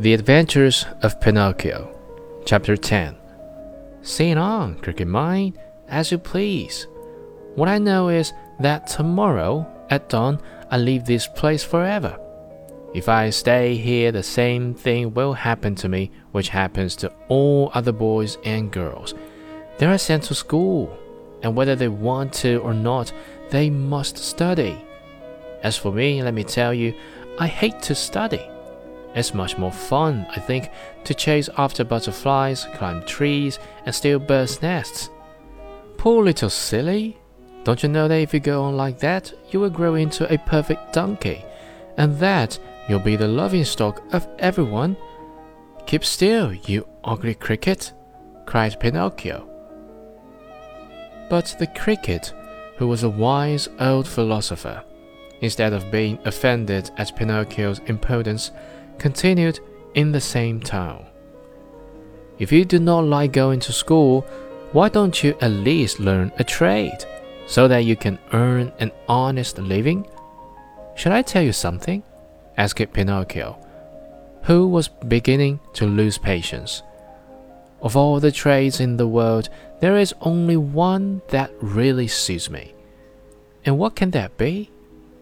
The Adventures of Pinocchio, Chapter 10. Sing on, Cricket Mine, as you please. What I know is that tomorrow, at dawn, I leave this place forever. If I stay here, the same thing will happen to me which happens to all other boys and girls. They are sent to school, and whether they want to or not, they must study. As for me, let me tell you, I hate to study. It's much more fun, I think, to chase after butterflies, climb trees, and steal birds' nests. Poor little silly! Don't you know that if you go on like that, you will grow into a perfect donkey, and that you'll be the loving stock of everyone? Keep still, you ugly cricket! cried Pinocchio. But the cricket, who was a wise old philosopher, instead of being offended at Pinocchio's impudence, continued in the same tone. If you do not like going to school, why don't you at least learn a trade so that you can earn an honest living? Shall I tell you something? asked Pinocchio, who was beginning to lose patience. Of all the trades in the world, there is only one that really suits me. And what can that be?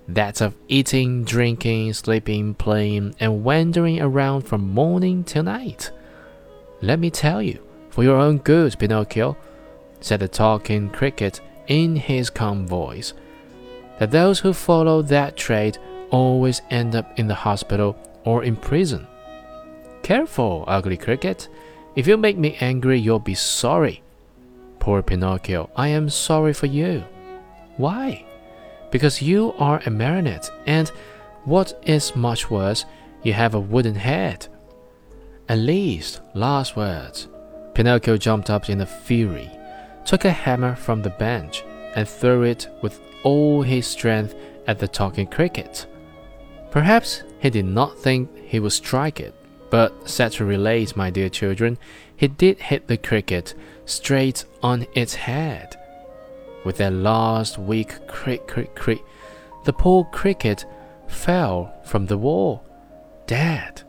That of eating, drinking, sleeping, playing, and wandering around from morning till night. Let me tell you, for your own good, Pinocchio, said the talking cricket in his calm voice, that those who follow that trade always end up in the hospital or in prison. Careful, ugly cricket. If you make me angry, you'll be sorry. Poor Pinocchio, I am sorry for you. Why? Because you are a marionette, and what is much worse, you have a wooden head. At least, last words. Pinocchio jumped up in a fury, took a hammer from the bench, and threw it with all his strength at the talking cricket. Perhaps he did not think he would strike it, but sad to relate, my dear children, he did hit the cricket straight on its head. With that last weak crick, crick, crick, the poor cricket fell from the wall, dead.